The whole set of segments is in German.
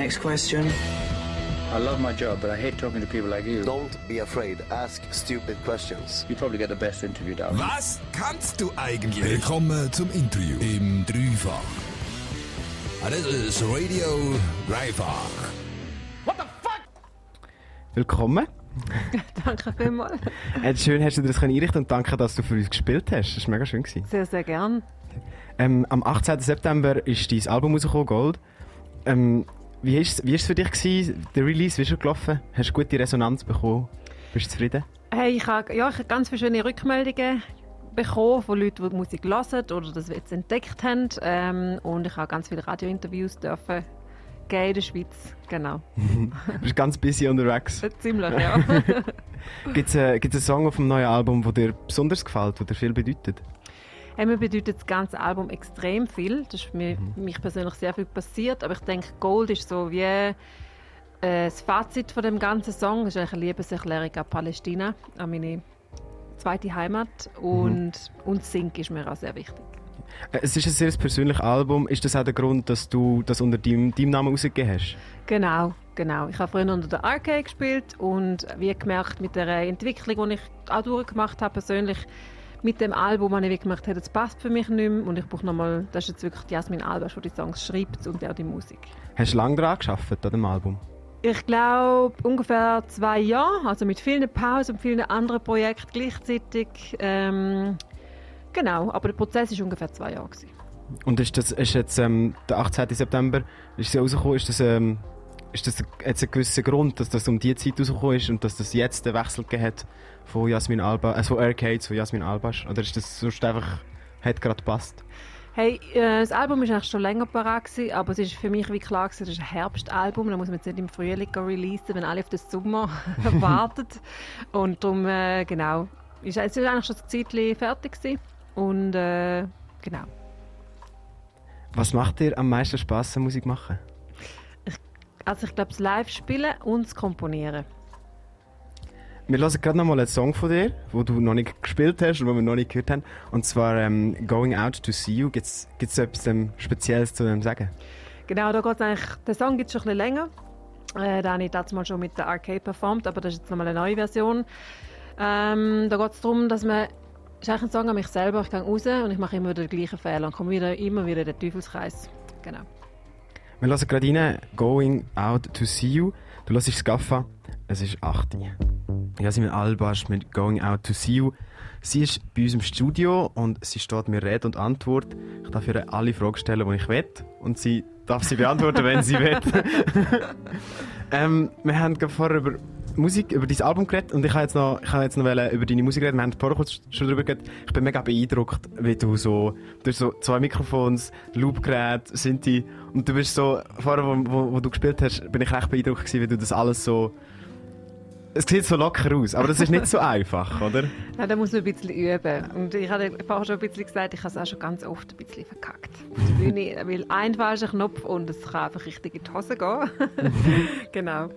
Next question. I love my job, but I hate talking to people like you. Don't be afraid. Ask stupid questions. You probably get the best interview down. Was kannst du eigentlich? Willkommen zum Interview im Dreifach. Ah, Das ist Radio Dreifach. Willkommen. Danke vielmals. Schön hast du dir das können einrichten und danke, dass du für uns gespielt hast. Das war mega schön. Gewesen. Sehr, sehr gern. Ähm, am 18. September ist dein Album rausgekommen, Gold. Ähm, wie war es wie ist's für dich? Gewesen? Der Release, wie ist er gelaufen? Hast du gute Resonanz bekommen? Bist du zufrieden? Hey, ich habe ja, ich habe ganz viele schöne Rückmeldungen bekommen von Leuten, die die Musik hören oder das jetzt entdeckt haben. Ähm, und ich habe ganz viele Radiointerviews dürfen geben in der Schweiz. Genau. Du bist ganz busy unterwegs. Ziemlich, ja. Gibt es äh, gibt's einen Song auf dem neuen Album, der dir besonders gefällt, der dir viel bedeutet? Hey, mir bedeutet das ganze Album extrem viel. Das ist mich, für mich persönlich sehr viel passiert. Aber ich denke, Gold ist so wie äh, das Fazit von dem ganzen Song. Es ist eigentlich eine Liebeserklärung an Palästina, an meine zweite Heimat. Und, und Sink ist mir auch sehr wichtig. Äh, Es ist ein sehr persönliches Album. Ist das auch der Grund, dass du das unter deinem, deinem Namen rausgegeben hast? Genau, genau. Ich habe früher unter der RK gespielt und wie gemerkt, mit der Entwicklung, die ich auch durchgemacht habe, persönlich mit dem Album, habe ich wirklich gemerkt, hey, das passt für mich nicht mehr und ich brauche nochmal, das ist jetzt wirklich die Jasmin Albasch, die die Songs schreibt und auch die Musik. Hast du lange daran gearbeitet, an dem Album? Ich glaube ungefähr zwei Jahre, also mit vielen Pausen und vielen anderen Projekten gleichzeitig. Ähm, genau, aber der Prozess war ungefähr zwei Jahre. Gewesen. Und ist das ist jetzt ähm, der 18. September ist sie rausgekommen? Ist das, ähm, ist das jetzt ein gewisser Grund, dass das um die Zeit rausgekommen ist und dass das jetzt den Wechsel gegeben hat von Jasmin Alba, äh, von Arcade zu Jasmin Albasch? Oder ist das sonst einfach, hat gerade gepasst? Hey, äh, das Album war eigentlich schon länger parat, gewesen, aber es ist für mich wie klar, gewesen, das ist ein Herbstalbum. Da muss man jetzt nicht im Frühling releasen, wenn alle auf den Sommer warten. Und darum, äh, genau, ist, es ist eigentlich schon ein Zeitchen fertig gewesen. Und äh, genau. Was macht dir am meisten Spass an Musik machen? Also ich glaube, das Live-Spielen und das Komponieren. Wir hören gerade noch mal einen Song von dir, wo du noch nicht gespielt hast und wo wir noch nicht gehört haben. Und zwar ähm, Going Out to See You. Gibt es etwas ähm, Spezielles zu dem sagen? Genau, da geht's eigentlich, den Song gibt es schon ein bisschen länger. Äh, den habe ich damals mal schon mit der Arcade performt, aber das ist jetzt nochmal eine neue Version. Ähm, da geht es darum, dass man es ist eigentlich ein Song an mich selber. Ich gehe raus und ich mache immer wieder den gleichen Fehler und komme wieder, immer wieder in den Teufelskreis. Genau. Wir hören gerade rein, Going Out to See You. Du hörst Skaffa, es ist 8 Uhr. Jasmin Albasch mit Going Out to See You. Sie ist bei uns im Studio und sie steht mir Rede und Antwort. Ich darf ihr alle Fragen stellen, die ich will. Und sie darf sie beantworten, wenn sie will. ähm, wir haben gerade vorher über Musik, über dein Album geredet und ich habe jetzt noch, ich habe jetzt noch über deine Musik reden. Wir haben vorher kurz schon darüber geredet. Ich bin mega beeindruckt, wie du so, du hast so zwei Mikrofons, Loopgerät, Synthi und du bist so, vorher, wo, wo, wo du gespielt hast, bin ich recht beeindruckt gewesen, wie du das alles so es sieht so locker aus, aber das ist nicht so einfach, oder? Ja, da muss man ein bisschen üben. Und ich habe vorher schon ein bisschen gesagt, ich habe es auch schon ganz oft ein bisschen verkackt. Auf der Bühne, weil ein falscher Knopf und es kann einfach richtig in die Hose gehen. genau.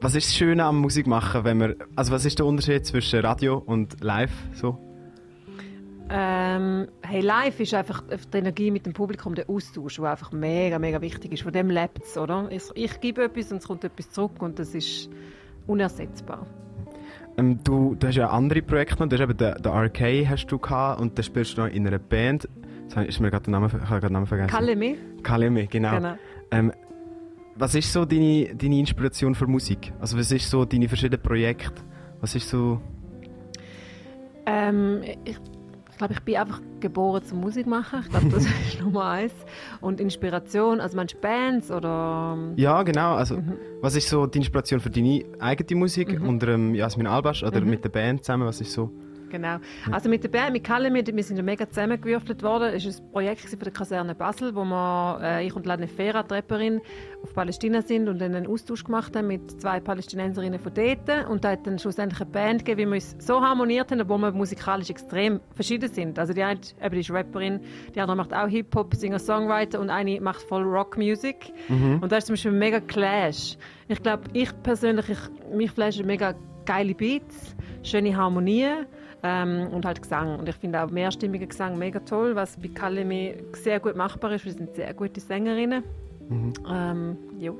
Was ist das Schöne am Musik machen, wenn man, also was ist der Unterschied zwischen Radio und Live so? Ähm, hey, live ist einfach die Energie mit dem Publikum, der Austausch, der einfach mega, mega wichtig ist. Von dem lebt es, oder? Ich, ich gebe etwas und es kommt etwas zurück und das ist unersetzbar. Ähm, du, du hast ja andere Projekte noch, du hast eben den, den RK hast du gehabt und dann spielst du noch in einer Band. Jetzt ist mir gerade der Name, ich habe den Namen vergessen. Kalemi? Kalemi, genau. Genau. Ähm, was ist so deine, deine Inspiration für Musik? Also was ist so deine verschiedenen Projekte? Was ist so... Ähm, ich ich glaube, ich bin einfach geboren zum Musik machen. Ich glaube, das ist Nummer eins. Und Inspiration, also manche Bands oder... Ja, genau. Also, was ist so die Inspiration für deine eigene Musik unter ähm, Jasmin Albasch oder mit der Band zusammen? Was ist so? Genau. Also mit der Band, mit Kalle, wir, wir sind ja mega zusammengewürfelt worden. Es war ein Projekt von der Kaserne Basel, wo wir, äh, ich und Ladne Fera, die Rapperin, auf Palästina sind und dann einen Austausch gemacht haben mit zwei Palästinenserinnen von dort. Und da hat dann schlussendlich eine Band gegeben, wie wir uns so harmoniert haben, obwohl wir musikalisch extrem verschieden sind. Also die eine eben, ist Rapperin, die andere macht auch Hip-Hop, Singer-Songwriter und eine macht voll Rock-Music. Und da ist zum Beispiel ein mega Clash. Ich glaube, ich persönlich, ich, mich flashen mega geile Beats, schöne Harmonien ähm, und halt Gesang. Und ich finde auch mehrstimmiger Gesang mega toll, was bei Kalemi sehr gut machbar ist. Wir sind sehr gute Sängerinnen. Ähm, jo.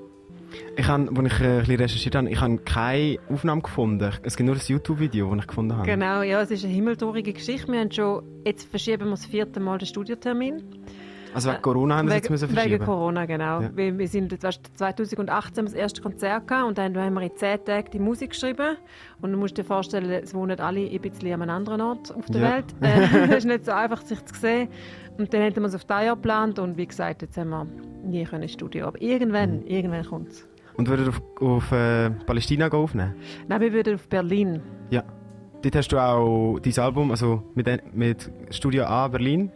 Ich habe, als ich äh, ein bisschen recherchiert habe, ich habe keine Aufnahme gefunden. Es gibt nur ein YouTube-Video, das ich gefunden habe. Genau, ja, es ist eine himmeltraurige Geschichte. Wir haben schon, jetzt verschieben wir das vierte Mal den Studiotermin. Also wegen Corona haben wir es jetzt müssen Wegen verschieben. Corona, genau. Ja. Wir, wir sind weißt, 2018 das erste Konzert gehabt und dann haben wir in zehn Tagen die Musik geschrieben. Und du musst dir vorstellen, es wohnen alle ein bisschen an einem anderen Ort auf der Ja. Welt. Äh, Es ist nicht so einfach, sich zu sehen. Und dann hätten wir es auf das Jahr geplant und wie gesagt, jetzt haben wir nie können ins Studio. Aber irgendwann, Mhm. irgendwann kommt es. Und würdet auf, auf äh, Palästina gehen aufnehmen? Nein, wir würden auf Berlin. Ja. Dort hast du auch dein Album, also mit, mit Studio A Berlin.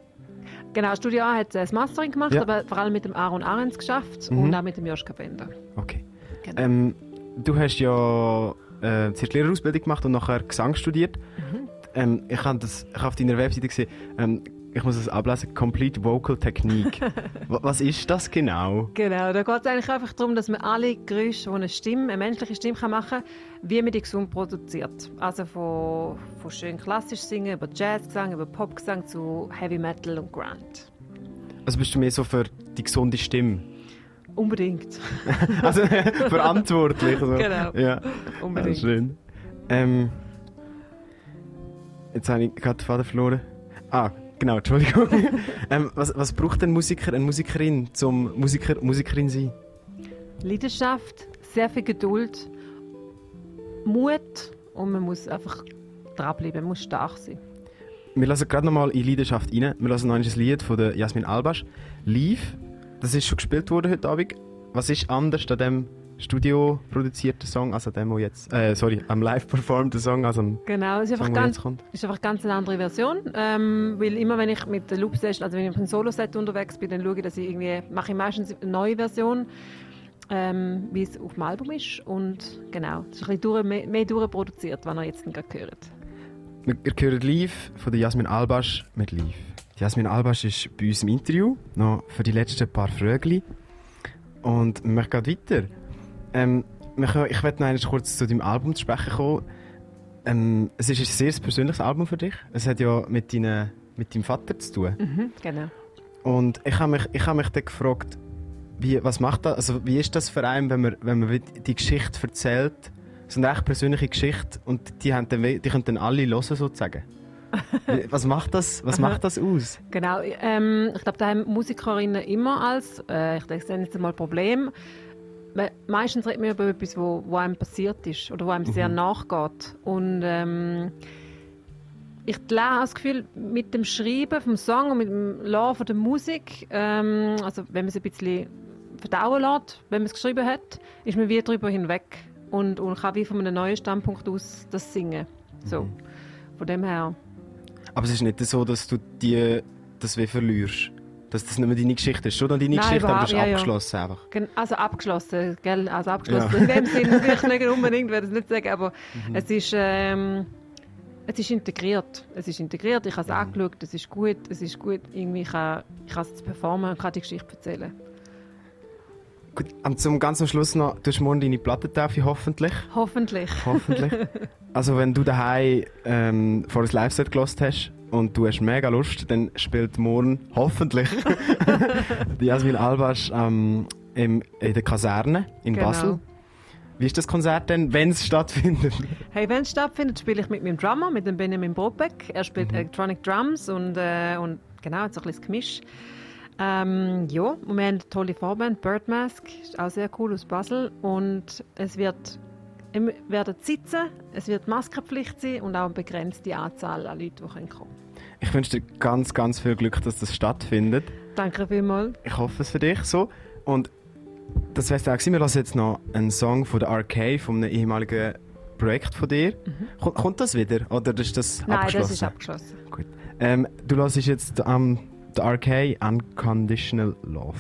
Genau, Studio A hat das Mastering gemacht, Ja. aber vor allem mit dem Aaron Ahrens geschafft Mhm. und auch mit dem Joschka Bender. Okay. Genau. Ähm, du hast ja äh, zuerst Lehrerausbildung gemacht und nachher Gesang studiert. Mhm. Ähm, ich habe das ich habe auf deiner Webseite gesehen, ähm, ich muss das ablesen, Complete Vocal Technique. Wa- Was ist das genau? Genau, da geht es eigentlich einfach darum, dass man alle Geräusche, die eine Stimme, eine menschliche Stimme kann machen kann, wie man die gesund produziert. Also von, von schön klassisch singen, über Jazzgesang, über Popgesang zu Heavy Metal und Grunt. Also bist du mehr so für die gesunde Stimme? Unbedingt. Also verantwortlich. So. Genau. Ja, Unbedingt. Ja, schön. Ähm, jetzt habe ich gerade den Faden verloren. Ah, genau, Entschuldigung. ähm, was, was braucht ein Musiker, eine Musikerin zum Musiker, Musikerin sein? Leidenschaft, sehr viel Geduld, Mut und man muss einfach dranbleiben, man muss stark sein. Wir lassen gerade nochmal in Leidenschaft rein. Wir lassen noch ein Lied von der Jasmin Albasch. Live. Das ist schon gespielt worden heute Abend. Was ist anders an dem Studio produzierten Song, als an dem, wo jetzt, äh, sorry, am live performten Song, als am Genau, es ist Song, einfach der ganz ist einfach ganz eine andere Version, ähm, weil immer wenn ich mit der Loop Session, also wenn ich mit einem Solo-Set unterwegs bin, dann schaue ich, dass ich irgendwie, mache ich meistens eine neue Version, ähm, wie es auf dem Album ist und genau, es ist ein bisschen durch, mehr, mehr durchproduziert, was ihr jetzt gerade hört. Wir wir hören live von der Jasmin Albasch mit Live. Die Jasmin Albasch ist bei uns im Interview, noch für die letzten paar Fragen. Und wir gerade weiter. Ähm, ich werde noch einmal kurz zu deinem Album zu sprechen kommen. Ähm, es ist ein sehr persönliches Album für dich. Es hat ja mit, deinen, mit deinem Vater zu tun. Mhm, genau. Und ich habe mich, ich habe mich dann gefragt, wie, was macht das, also wie ist das für einen, wenn man, wenn man die Geschichte erzählt, so eine echt persönliche Geschichte und die, haben dann, die können dann alle hören sozusagen. Was macht das, was macht das aus? Genau, ähm, ich glaube, da haben Musikerinnen immer als, äh, ich denke, ist jetzt einmal Problem. Me- Meistens redet man über etwas, wo, wo einem passiert ist oder wo einem sehr nachgeht. Und ähm, ich habe das Gefühl, mit dem Schreiben vom Song und mit dem von der Musik, ähm, also wenn man es ein bisschen verdauen lässt, wenn man es geschrieben hat, ist man wie darüber hinweg und, und kann wie von einem neuen Standpunkt aus das singen. So. Von dem her. Aber es ist nicht so, dass du die, das wie verlierst. Dass das nicht mehr deine Geschichte ist. Schon dann deine Nein, Geschichte, aber das ist ja, ja. abgeschlossen einfach. Gen- Also abgeschlossen, gell? Also abgeschlossen. Ja. In dem Sinne vielleicht nicht unbedingt, würde ich nicht sagen, aber Mhm. es ist, ähm, es ist integriert. Es ist integriert, ich habe es Mhm. angeschaut, es ist gut, es ist gut, irgendwie ich kann, ich kann es performen und kann die Geschichte erzählen. Gut, und zum ganz am Schluss noch, du hast morgen deine Plattentaufe, hoffentlich. Hoffentlich. Hoffentlich. also wenn du daheim ähm, vor ein Live-Set gelost hast und du hast mega Lust, dann spielt morgen hoffentlich die Jasmin Albasch ähm, im, in der Kaserne in Genau. Basel. Wie ist das Konzert denn, wenn es stattfindet? Hey, wenn es stattfindet, spiele ich mit meinem Drummer, mit dem Benjamin Brobeck. Er spielt Mhm. Electronic Drums und, äh, und genau, so ein bisschen das Gemisch. Ähm, ja, und wir haben eine tolle Vorband, Birdmask, ist auch sehr cool aus Basel. Und es wird werden sitzen, es wird Maskenpflicht sein und auch eine begrenzte Anzahl an Leuten, die kommen können. Ich wünsche dir ganz, ganz viel Glück, dass das stattfindet. Danke vielmals. Ich hoffe es für dich so. Und das wär's dann auch gewesen. Wir lassen jetzt noch einen Song von der RK, von einem ehemaligen Projekt von dir. Kommt, kommt das wieder? Oder ist das Mhm. Nein, abgeschlossen? das ist abgeschlossen. Gut. Ähm, du hörst jetzt am der RK Unconditional Love.